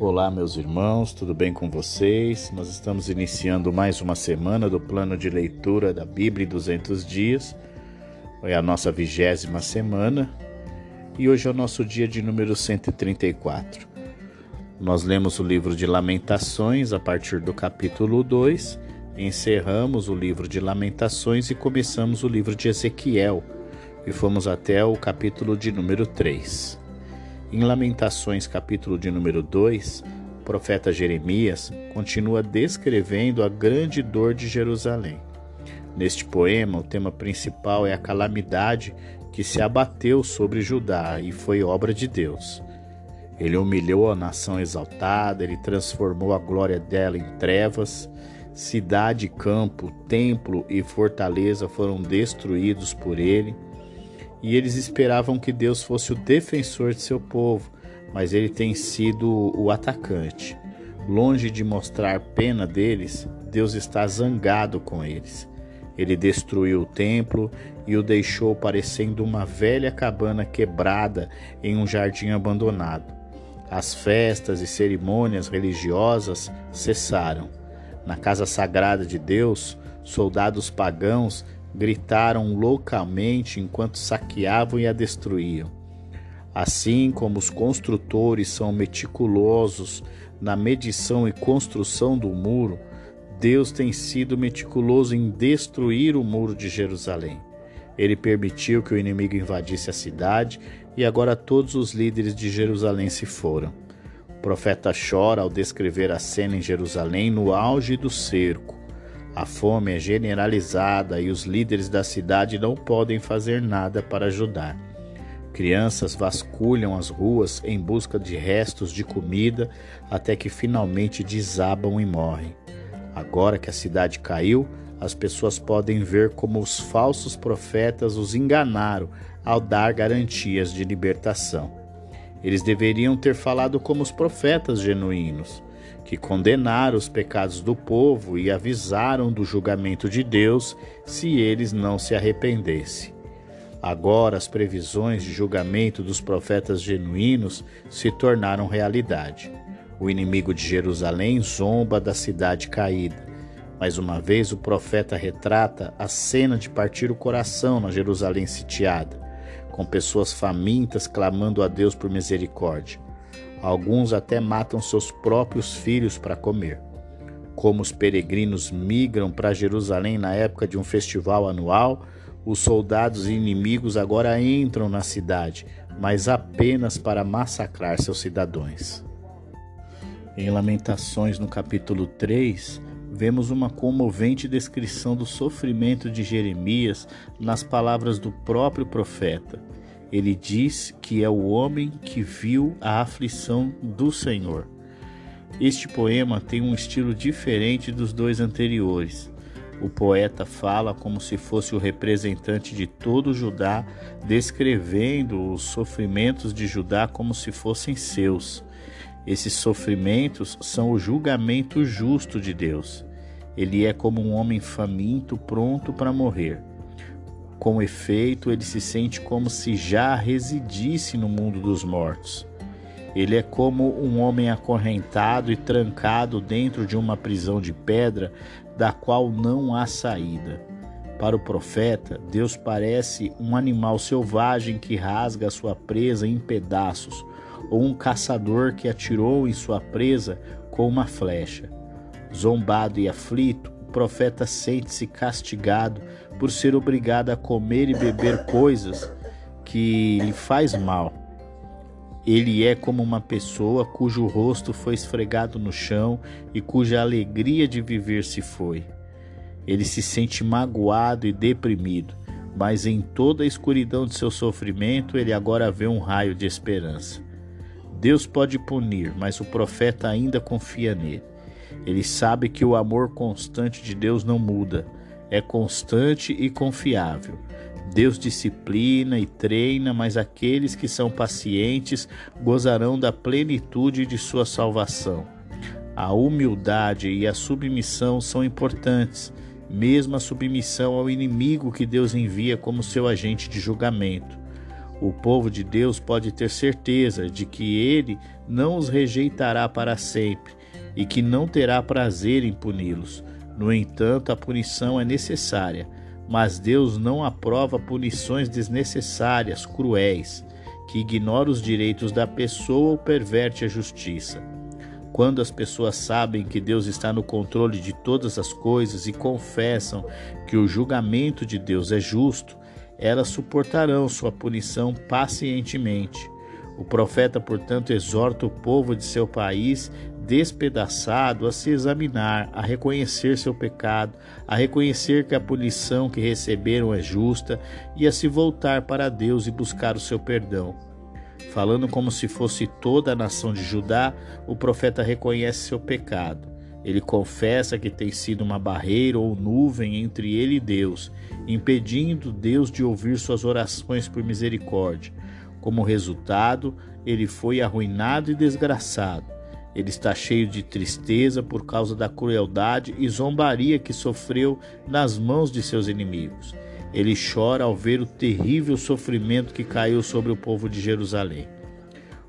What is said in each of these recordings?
Olá, meus irmãos, tudo bem com vocês? Nós estamos iniciando mais uma semana do plano de leitura da Bíblia em 200 dias. É a nossa vigésima semana e hoje é o nosso dia de número 134. Nós lemos o livro de Lamentações a partir do capítulo 2, encerramos o livro de Lamentações e começamos o livro de Ezequiel e fomos até o capítulo de número 3. Em Lamentações, capítulo de número 2, o profeta Jeremias continua descrevendo a grande dor de Jerusalém. Neste poema, o tema principal é a calamidade que se abateu sobre Judá e foi obra de Deus. Ele humilhou a nação exaltada, ele transformou a glória dela em trevas. Cidade, campo, templo e fortaleza foram destruídos por ele e eles esperavam que Deus fosse o defensor de seu povo, mas ele tem sido o atacante. Longe de mostrar pena deles, Deus está zangado com eles. Ele destruiu o templo e o deixou parecendo uma velha cabana quebrada em um jardim abandonado. As festas e cerimônias religiosas cessaram. Na casa sagrada de Deus, soldados pagãos gritaram loucamente enquanto saqueavam e a destruíam. Assim como os construtores são meticulosos na medição e construção do muro, Deus tem sido meticuloso em destruir o muro de Jerusalém. Ele permitiu que o inimigo invadisse a cidade e agora todos os líderes de Jerusalém se foram. O profeta chora ao descrever a cena em Jerusalém no auge do cerco. A fome é generalizada e os líderes da cidade não podem fazer nada para ajudar. Crianças vasculham as ruas em busca de restos de comida até que finalmente desabam e morrem. Agora que a cidade caiu, as pessoas podem ver como os falsos profetas os enganaram ao dar garantias de libertação. Eles deveriam ter falado como os profetas genuínos que condenaram os pecados do povo e avisaram do julgamento de Deus se eles não se arrependessem. Agora as previsões de julgamento dos profetas genuínos se tornaram realidade. O inimigo de Jerusalém zomba da cidade caída. Mais uma vez, o profeta retrata a cena de partir o coração na Jerusalém sitiada, com pessoas famintas clamando a Deus por misericórdia. Alguns até matam seus próprios filhos para comer. Como os peregrinos migram para Jerusalém na época de um festival anual, os soldados inimigos agora entram na cidade, mas apenas para massacrar seus cidadãos. Em Lamentações, no capítulo 3, vemos uma comovente descrição do sofrimento de Jeremias nas palavras do próprio profeta. Ele diz que é o homem que viu a aflição do Senhor. Este poema tem um estilo diferente dos dois anteriores. O poeta fala como se fosse o representante de todo Judá, descrevendo os sofrimentos de Judá como se fossem seus. Esses sofrimentos são o julgamento justo de Deus. Ele é como um homem faminto, pronto para morrer. Com efeito, ele se sente como se já residisse no mundo dos mortos. Ele é como um homem acorrentado e trancado dentro de uma prisão de pedra da qual não há saída. Para o profeta, Deus parece um animal selvagem que rasga sua presa em pedaços, ou um caçador que atirou em sua presa com uma flecha. Zombado e aflito, o profeta sente-se castigado por ser obrigado a comer e beber coisas que lhe faz mal. Ele é como uma pessoa cujo rosto foi esfregado no chão e cuja alegria de viver se foi. Ele se sente magoado e deprimido, mas em toda a escuridão de seu sofrimento ele agora vê um raio de esperança. Deus pode punir, mas o profeta ainda confia nele. Ele sabe que o amor constante de Deus não muda, é constante e confiável. Deus disciplina e treina, mas aqueles que são pacientes gozarão da plenitude de sua salvação. A humildade e a submissão são importantes, mesmo a submissão ao inimigo que Deus envia como seu agente de julgamento. O povo de Deus pode ter certeza de que ele não os rejeitará para sempre e que não terá prazer em puni-los. No entanto, a punição é necessária, mas Deus não aprova punições desnecessárias, cruéis, que ignoram os direitos da pessoa ou perverte a justiça. Quando as pessoas sabem que Deus está no controle de todas as coisas e confessam que o julgamento de Deus é justo, elas suportarão sua punição pacientemente. O profeta, portanto, exorta o povo de seu país despedaçado a se examinar, a reconhecer seu pecado, a reconhecer que a punição que receberam é justa e a se voltar para Deus e buscar o seu perdão. Falando como se fosse toda a nação de Judá, o profeta reconhece seu pecado. Ele confessa que tem sido uma barreira ou nuvem entre ele e Deus, impedindo Deus de ouvir suas orações por misericórdia. Como resultado, ele foi arruinado e desgraçado. Ele está cheio de tristeza por causa da crueldade e zombaria que sofreu nas mãos de seus inimigos. Ele chora ao ver o terrível sofrimento que caiu sobre o povo de Jerusalém.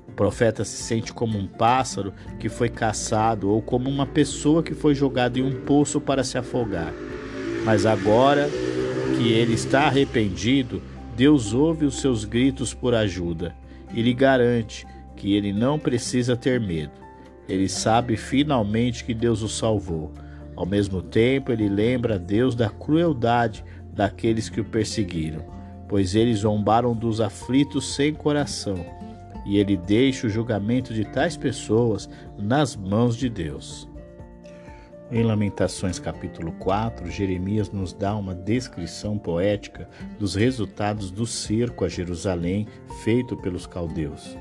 O profeta se sente como um pássaro que foi caçado ou como uma pessoa que foi jogada em um poço para se afogar. Mas agora que ele está arrependido, Deus ouve os seus gritos por ajuda e lhe garante que ele não precisa ter medo. Ele sabe finalmente que Deus o salvou. Ao mesmo tempo, ele lembra a Deus da crueldade daqueles que o perseguiram, pois eles zombaram dos aflitos sem coração, e ele deixa o julgamento de tais pessoas nas mãos de Deus. Em Lamentações capítulo 4, Jeremias nos dá uma descrição poética dos resultados do cerco a Jerusalém feito pelos caldeus.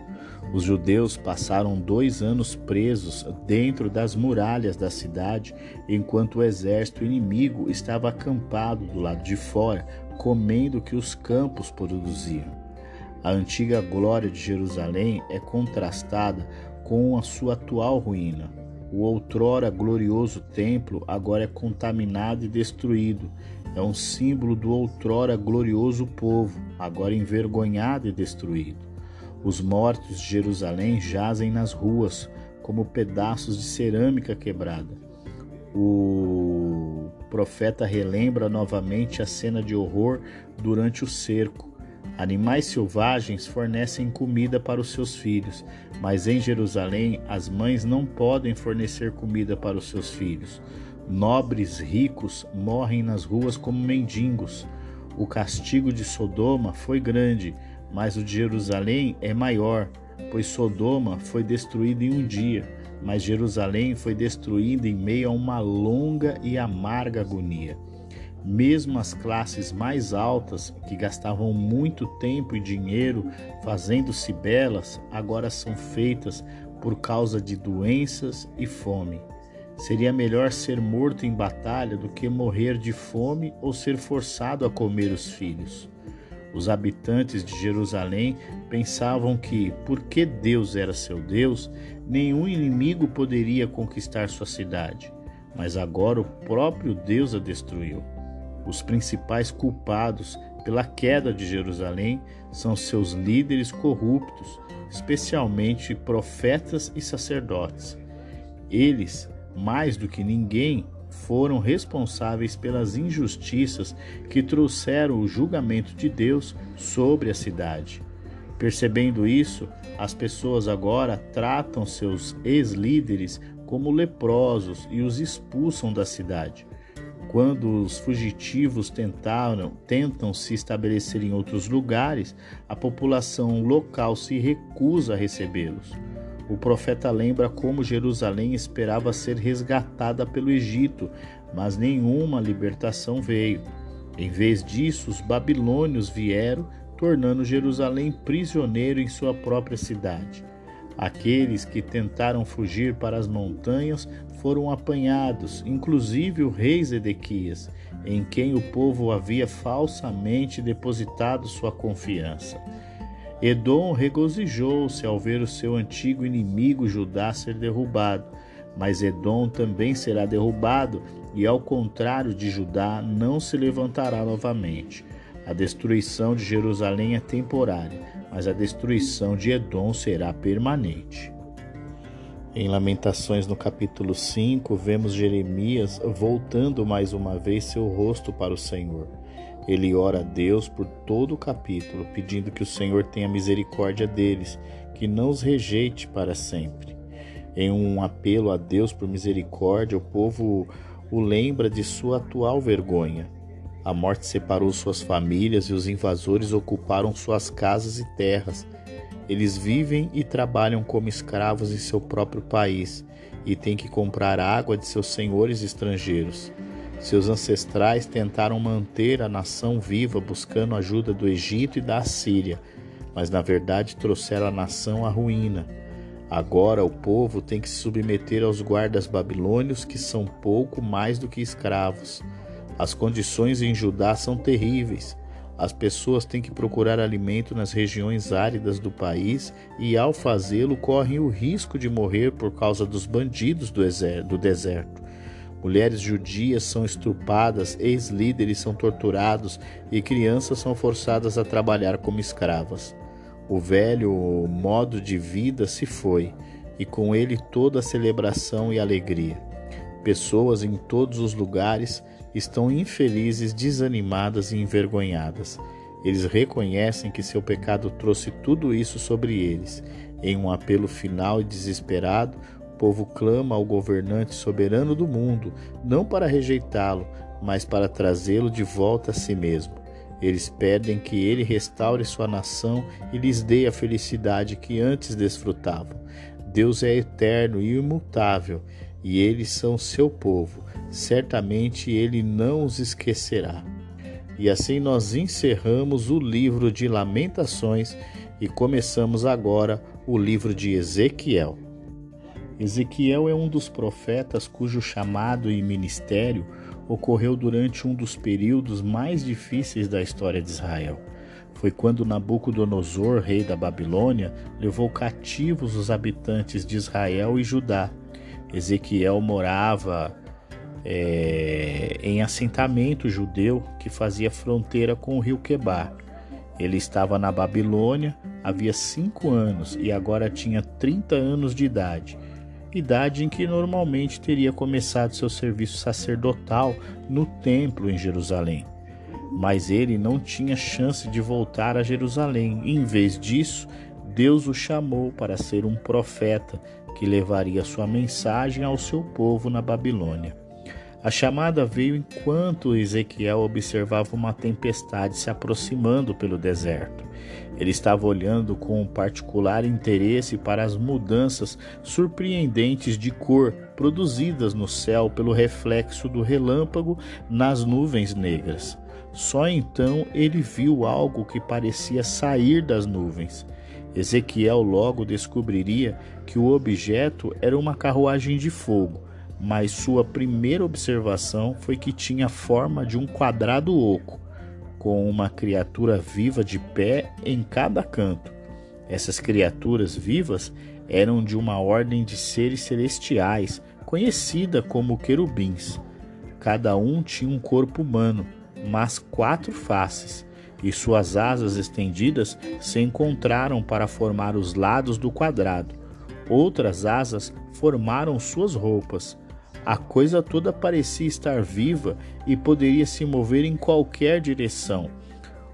Os judeus passaram dois anos presos dentro das muralhas da cidade, enquanto o exército inimigo estava acampado do lado de fora, comendo o que os campos produziam. A antiga glória de Jerusalém é contrastada com a sua atual ruína. O outrora glorioso templo agora é contaminado e destruído. É um símbolo do outrora glorioso povo, agora envergonhado e destruído. Os mortos de Jerusalém jazem nas ruas, como pedaços de cerâmica quebrada. O profeta relembra novamente a cena de horror durante o cerco. Animais selvagens fornecem comida para os seus filhos, mas em Jerusalém as mães não podem fornecer comida para os seus filhos. Nobres ricos morrem nas ruas como mendigos. O castigo de Sodoma foi grande, mas o de Jerusalém é maior, pois Sodoma foi destruída em um dia, mas Jerusalém foi destruída em meio a uma longa e amarga agonia. Mesmo as classes mais altas, que gastavam muito tempo e dinheiro fazendo-se belas, agora são feitas por causa de doenças e fome. Seria melhor ser morto em batalha do que morrer de fome ou ser forçado a comer os filhos. Os habitantes de Jerusalém pensavam que, porque Deus era seu Deus, nenhum inimigo poderia conquistar sua cidade. Mas agora o próprio Deus a destruiu. Os principais culpados pela queda de Jerusalém são seus líderes corruptos, especialmente profetas e sacerdotes. Eles, mais do que ninguém, foram responsáveis pelas injustiças que trouxeram o julgamento de Deus sobre a cidade. Percebendo isso, as pessoas agora tratam seus ex-líderes como leprosos e os expulsam da cidade. Quando os fugitivos tentaram, tentam se estabelecer em outros lugares, a população local se recusa a recebê-los. O profeta lembra como Jerusalém esperava ser resgatada pelo Egito, mas nenhuma libertação veio. Em vez disso, os babilônios vieram, tornando Jerusalém prisioneiro em sua própria cidade. Aqueles que tentaram fugir para as montanhas foram apanhados, inclusive o rei Zedequias, em quem o povo havia falsamente depositado sua confiança. Edom regozijou-se ao ver o seu antigo inimigo Judá ser derrubado, mas Edom também será derrubado, e ao contrário de Judá, não se levantará novamente. A destruição de Jerusalém é temporária, mas a destruição de Edom será permanente. Em Lamentações, no capítulo 5, vemos Jeremias voltando mais uma vez seu rosto para o Senhor. Ele ora a Deus por todo o capítulo, pedindo que o Senhor tenha misericórdia deles, que não os rejeite para sempre. Em um apelo a Deus por misericórdia, o povo o lembra de sua atual vergonha. A morte separou suas famílias e os invasores ocuparam suas casas e terras eles vivem e trabalham como escravos em seu próprio país e têm que comprar água de seus senhores estrangeiros. Seus ancestrais tentaram manter a nação viva buscando ajuda do Egito e da Assíria, mas na verdade trouxeram a nação à ruína. Agora o povo tem que se submeter aos guardas babilônios, que são pouco mais do que escravos. As condições em Judá são terríveis. As pessoas têm que procurar alimento nas regiões áridas do país e, ao fazê-lo, correm o risco de morrer por causa dos bandidos do deserto. Mulheres judias são estrupadas, ex-líderes são torturados e crianças são forçadas a trabalhar como escravas. O velho modo de vida se foi, e com ele toda a celebração e alegria. Pessoas em todos os lugares estão infelizes, desanimadas e envergonhadas. Eles reconhecem que seu pecado trouxe tudo isso sobre eles. Em um apelo final e desesperado, povo clama ao governante soberano do mundo, não para rejeitá-lo, mas para trazê-lo de volta a si mesmo. Eles pedem que ele restaure sua nação e lhes dê a felicidade que antes desfrutavam. Deus é eterno e imutável, e eles são seu povo certamente ele não os esquecerá. E assim nós encerramos o livro de Lamentações e começamos agora o livro de Ezequiel. Ezequiel é um dos profetas cujo chamado e ministério ocorreu durante um dos períodos mais difíceis da história de Israel. Foi quando Nabucodonosor, rei da Babilônia, levou cativos os habitantes de Israel e Judá. Ezequiel morava é, em assentamento judeu que fazia fronteira com o rio Quebar. Ele estava na Babilônia havia cinco anos e agora tinha 30 anos de idade, idade em que normalmente teria começado seu serviço sacerdotal no templo em Jerusalém. Mas ele não tinha chance de voltar a Jerusalém. Em vez disso, Deus o chamou para ser um profeta que levaria sua mensagem ao seu povo na Babilônia. A chamada veio enquanto Ezequiel observava uma tempestade se aproximando pelo deserto. Ele estava olhando com particular interesse para as mudanças surpreendentes de cor produzidas no céu pelo reflexo do relâmpago nas nuvens negras. Só então ele viu algo que parecia sair das nuvens. Ezequiel logo descobriria que o objeto era uma carruagem de fogo mas sua primeira observação foi que tinha a forma de um quadrado oco, com uma criatura viva de pé em cada canto. Essas criaturas vivas eram de uma ordem de seres celestiais, conhecida como querubins. Cada um tinha um corpo humano, mas quatro faces, e suas asas estendidas se encontraram para formar os lados do quadrado. Outras asas formaram suas roupas. A coisa toda parecia estar viva e poderia se mover em qualquer direção.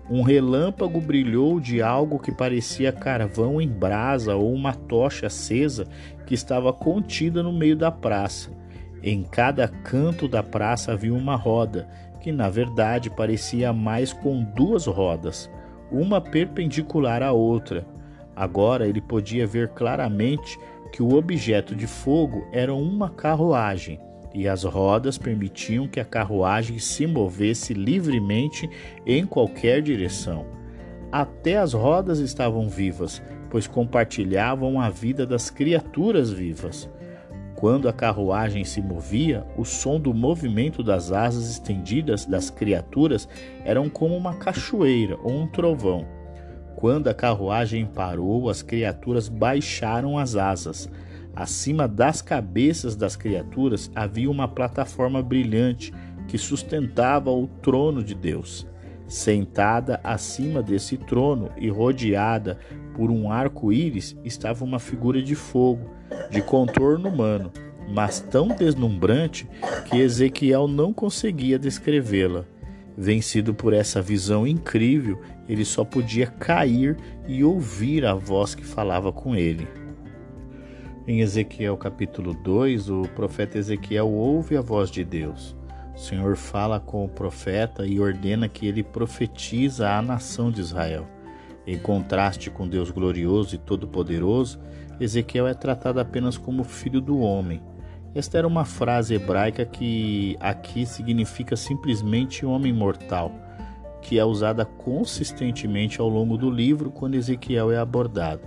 Um relâmpago brilhou de algo que parecia carvão em brasa ou uma tocha acesa que estava contida no meio da praça. Em cada canto da praça havia uma roda, que na verdade parecia mais com duas rodas, uma perpendicular à outra. Agora ele podia ver claramente que o objeto de fogo era uma carruagem e as rodas permitiam que a carruagem se movesse livremente em qualquer direção. Até as rodas estavam vivas, pois compartilhavam a vida das criaturas vivas. Quando a carruagem se movia, o som do movimento das asas estendidas das criaturas eram como uma cachoeira ou um trovão. Quando a carruagem parou, as criaturas baixaram as asas. Acima das cabeças das criaturas havia uma plataforma brilhante que sustentava o trono de Deus. Sentada acima desse trono e rodeada por um arco-íris estava uma figura de fogo, de contorno humano, mas tão deslumbrante que Ezequiel não conseguia descrevê-la. Vencido por essa visão incrível, ele só podia cair e ouvir a voz que falava com ele. Em Ezequiel capítulo 2, o profeta Ezequiel ouve a voz de Deus. O Senhor fala com o profeta e ordena que ele profetiza à nação de Israel. Em contraste com Deus glorioso e todo-poderoso, Ezequiel é tratado apenas como filho do homem. Esta era uma frase hebraica que aqui significa simplesmente homem mortal, que é usada consistentemente ao longo do livro quando Ezequiel é abordado.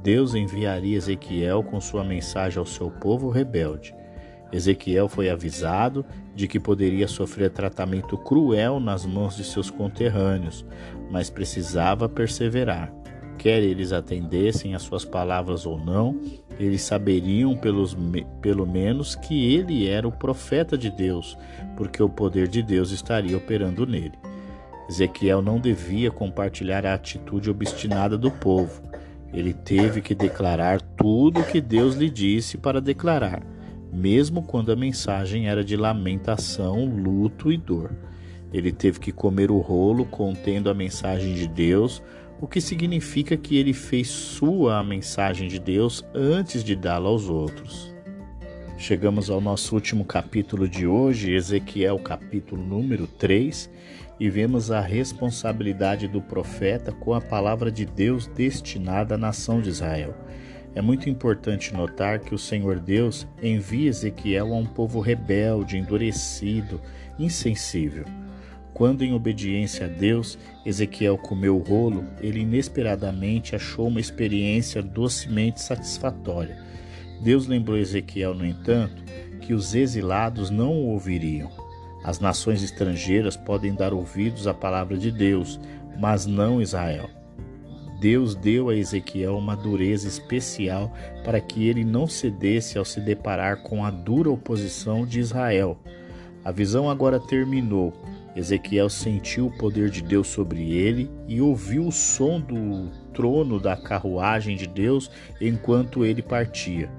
Deus enviaria Ezequiel com sua mensagem ao seu povo rebelde. Ezequiel foi avisado de que poderia sofrer tratamento cruel nas mãos de seus conterrâneos, mas precisava perseverar. Quer eles atendessem às suas palavras ou não, eles saberiam pelos, pelo menos que ele era o profeta de Deus, porque o poder de Deus estaria operando nele. Ezequiel não devia compartilhar a atitude obstinada do povo. Ele teve que declarar tudo o que Deus lhe disse para declarar, mesmo quando a mensagem era de lamentação, luto e dor. Ele teve que comer o rolo contendo a mensagem de Deus o que significa que ele fez sua a mensagem de Deus antes de dá-la aos outros. Chegamos ao nosso último capítulo de hoje, Ezequiel, capítulo número 3, e vemos a responsabilidade do profeta com a palavra de Deus destinada à nação de Israel. É muito importante notar que o Senhor Deus envia Ezequiel a um povo rebelde, endurecido, insensível. Quando, em obediência a Deus, Ezequiel comeu o rolo, ele inesperadamente achou uma experiência docemente satisfatória. Deus lembrou Ezequiel, no entanto, que os exilados não o ouviriam. As nações estrangeiras podem dar ouvidos à palavra de Deus, mas não Israel. Deus deu a Ezequiel uma dureza especial para que ele não cedesse ao se deparar com a dura oposição de Israel. A visão agora terminou Ezequiel sentiu o poder de Deus sobre ele e ouviu o som do trono da carruagem de Deus enquanto ele partia.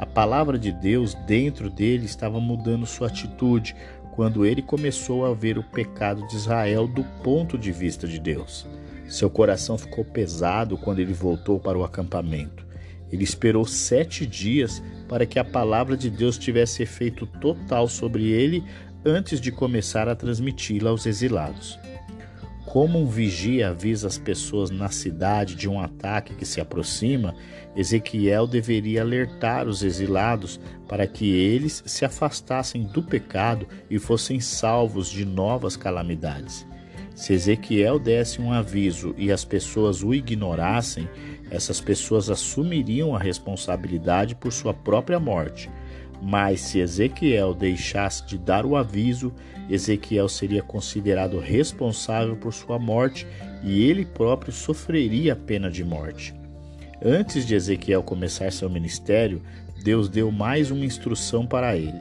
A palavra de Deus dentro dele estava mudando sua atitude quando ele começou a ver o pecado de Israel do ponto de vista de Deus. Seu coração ficou pesado quando ele voltou para o acampamento. Ele esperou sete dias para que a palavra de Deus tivesse efeito total sobre ele antes de começar a transmiti-la aos exilados. Como um vigia avisa as pessoas na cidade de um ataque que se aproxima, Ezequiel deveria alertar os exilados para que eles se afastassem do pecado e fossem salvos de novas calamidades. Se Ezequiel desse um aviso e as pessoas o ignorassem, essas pessoas assumiriam a responsabilidade por sua própria morte mas se Ezequiel deixasse de dar o aviso, Ezequiel seria considerado responsável por sua morte e ele próprio sofreria a pena de morte. Antes de Ezequiel começar seu ministério, Deus deu mais uma instrução para ele.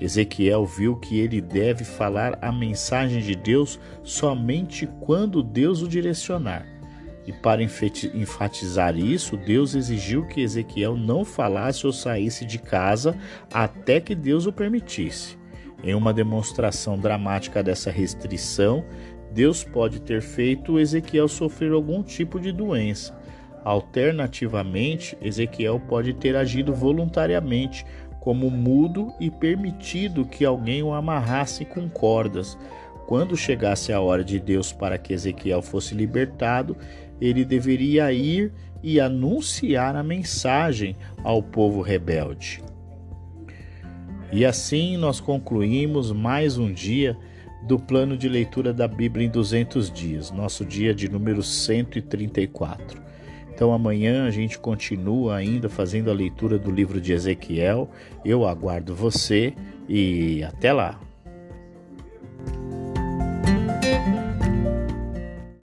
Ezequiel viu que ele deve falar a mensagem de Deus somente quando Deus o direcionar. E para enfatizar isso, Deus exigiu que Ezequiel não falasse ou saísse de casa até que Deus o permitisse. Em uma demonstração dramática dessa restrição, Deus pode ter feito Ezequiel sofrer algum tipo de doença. Alternativamente, Ezequiel pode ter agido voluntariamente, como mudo e permitido que alguém o amarrasse com cordas. Quando chegasse a hora de Deus para que Ezequiel fosse libertado, ele deveria ir e anunciar a mensagem ao povo rebelde. E assim nós concluímos mais um dia do plano de leitura da Bíblia em 200 dias, nosso dia de número 134. Então amanhã a gente continua ainda fazendo a leitura do livro de Ezequiel. Eu aguardo você e até lá.